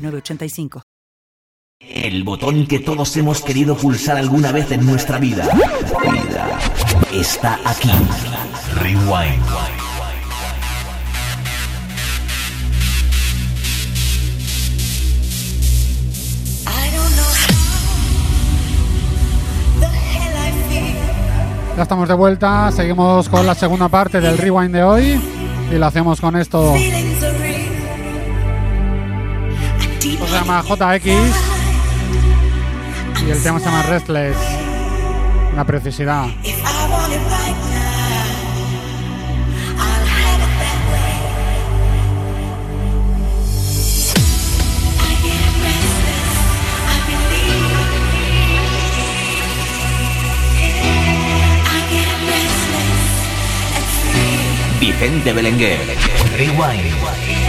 906985. El botón que todos hemos querido pulsar alguna vez en nuestra vida. Vida. Está aquí. Rewind. Ya estamos de vuelta, seguimos con la segunda parte del rewind de hoy y lo hacemos con. Esto se llama JX y el tema se llama Restless. Una preciosidad. Vicente Belenguer. Rewind.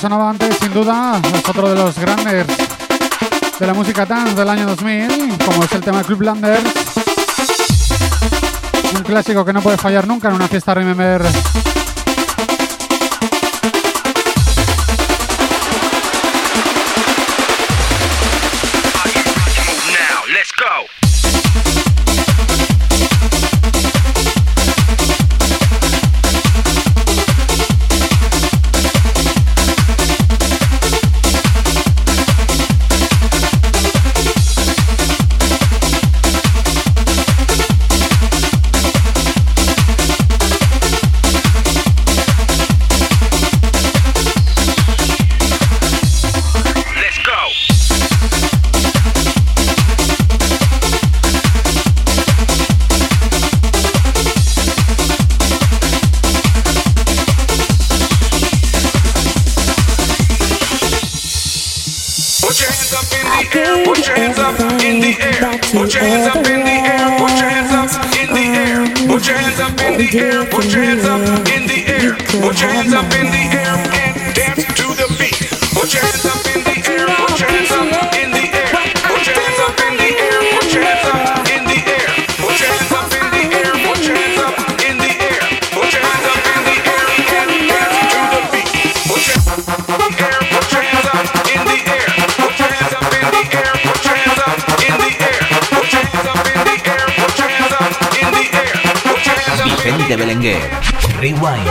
Sonaba antes, sin duda, es otro de los grandes de la música dance del año 2000, como es el tema Club Landers. Un clásico que no puede fallar nunca en una fiesta Remember. air, put your hands up in the air, put your hands up in the air and dance to the beat. Put your hands up. Belenguer. Rewind.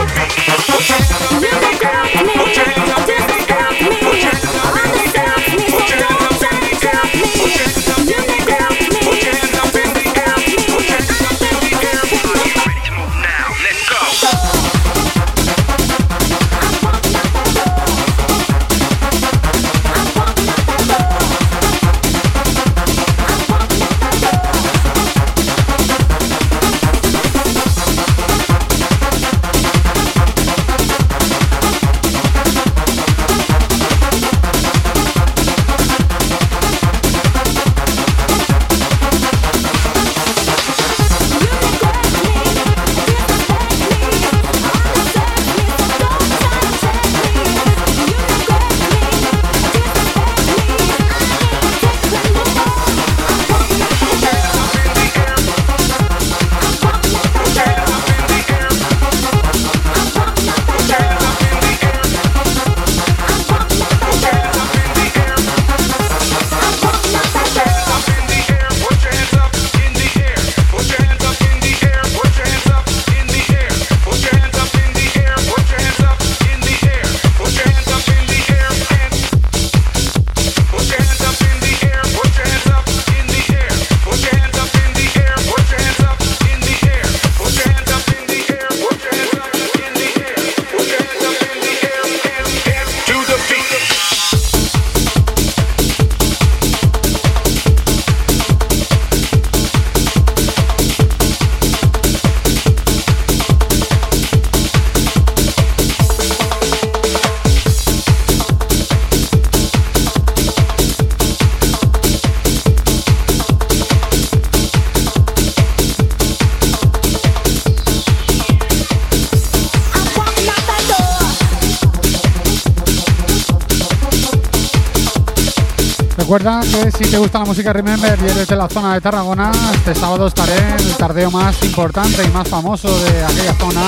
Recuerda que si te gusta la música Remember y eres de la zona de Tarragona, este sábado estaré en el tardeo más importante y más famoso de aquella zona.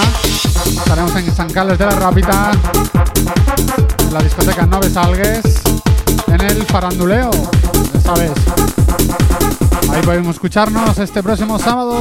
Estaremos en San Carlos de la Rápida, en la discoteca Nove Salgues, en el faranduleo, ya sabes. Ahí podemos escucharnos este próximo sábado.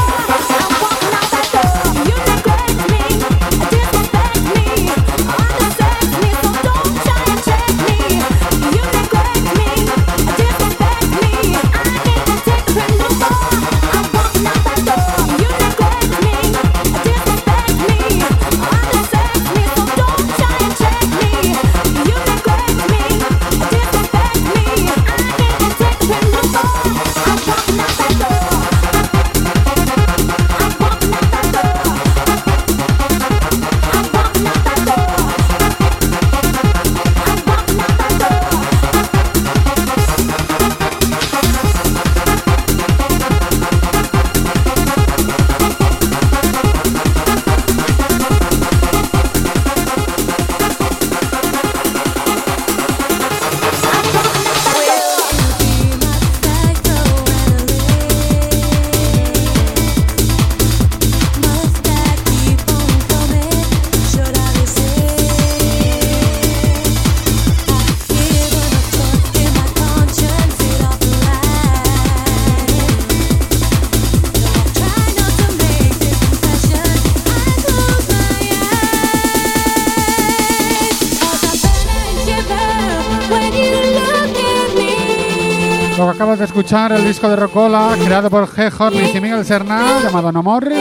escuchar, el disco de Rocola, creado por G. Horley y Miguel Serna, llamado No More.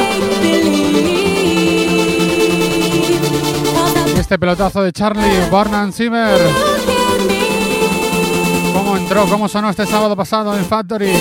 Este pelotazo de Charlie, Born Siever. ¿Cómo entró? ¿Cómo sonó este sábado pasado en Factory?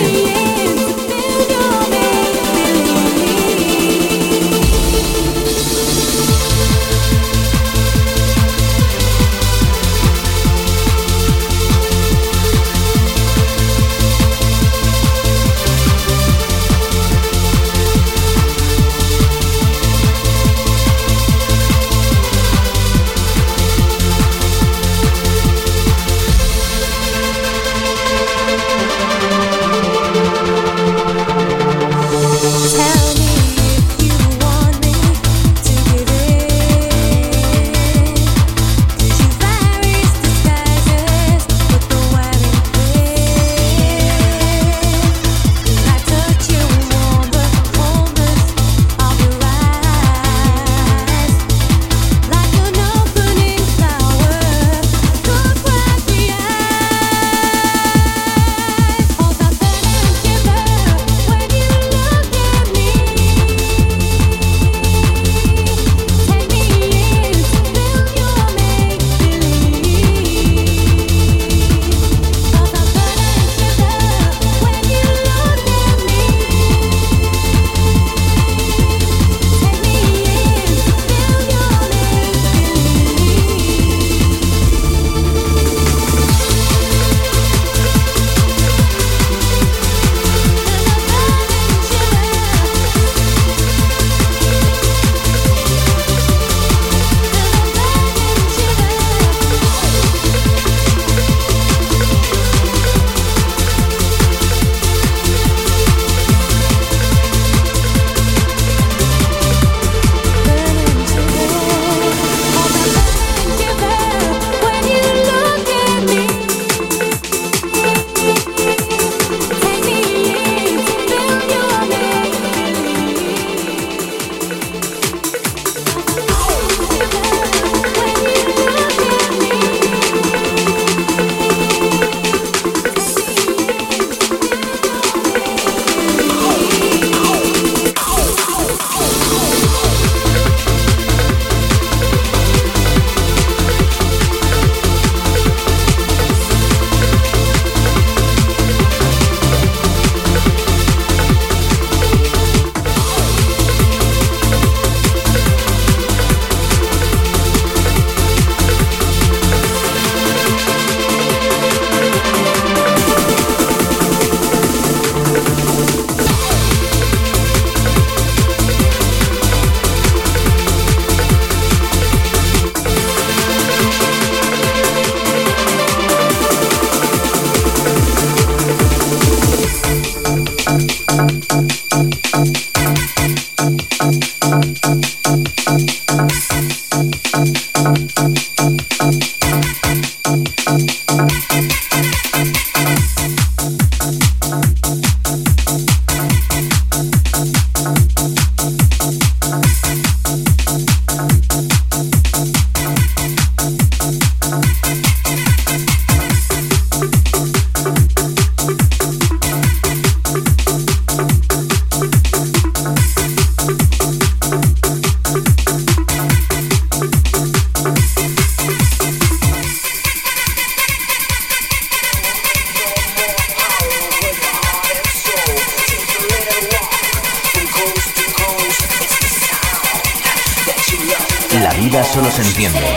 solo se entiende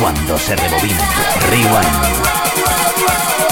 cuando se rebobina. Rewind.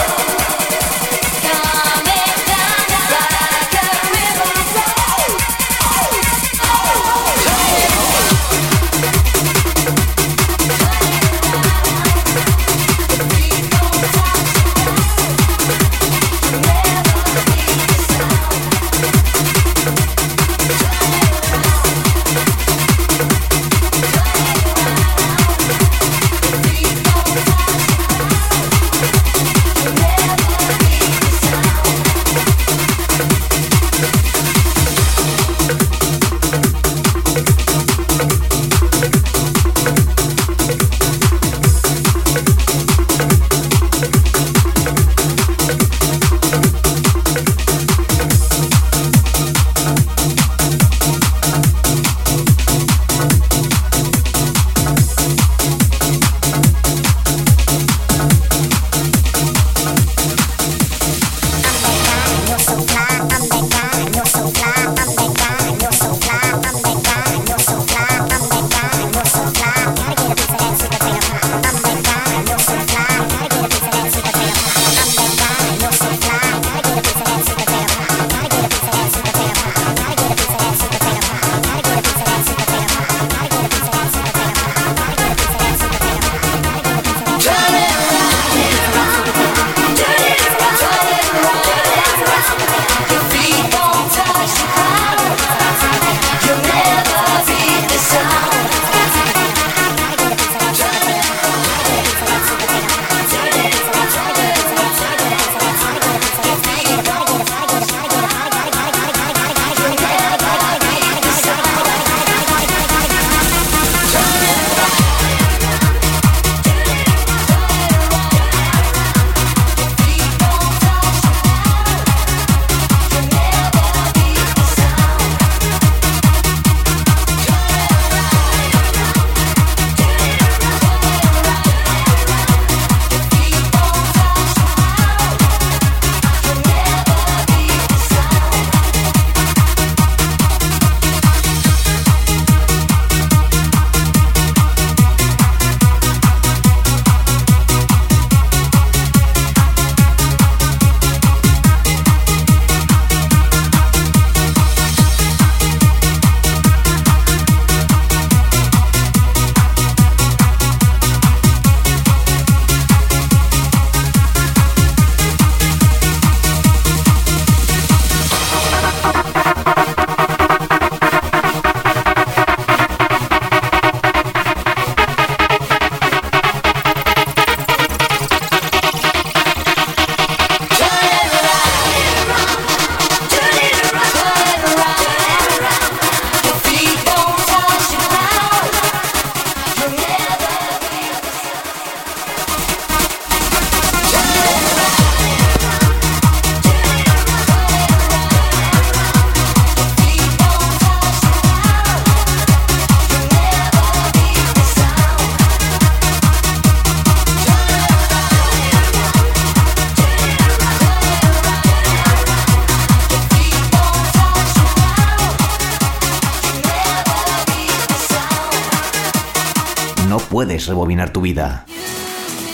Puedes rebobinar tu vida,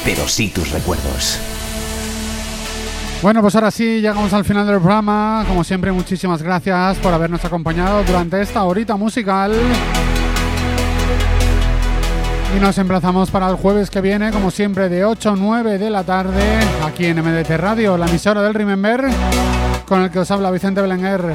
pero sí tus recuerdos. Bueno, pues ahora sí, llegamos al final del programa. Como siempre, muchísimas gracias por habernos acompañado durante esta horita musical. Y nos emplazamos para el jueves que viene, como siempre, de 8 a 9 de la tarde, aquí en MDT Radio, la emisora del Remember, con el que os habla Vicente Belenguer.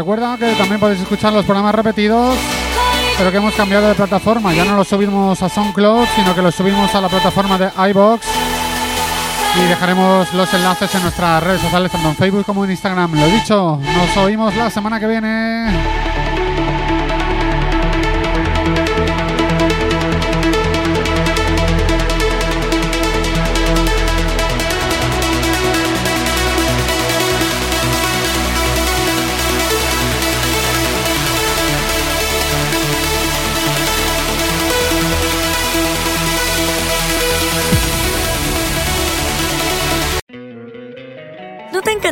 Recuerda que también podéis escuchar los programas repetidos, pero que hemos cambiado de plataforma. Ya no los subimos a SoundCloud, sino que los subimos a la plataforma de iBox. Y dejaremos los enlaces en nuestras redes sociales, tanto en Facebook como en Instagram. Lo dicho, nos oímos la semana que viene.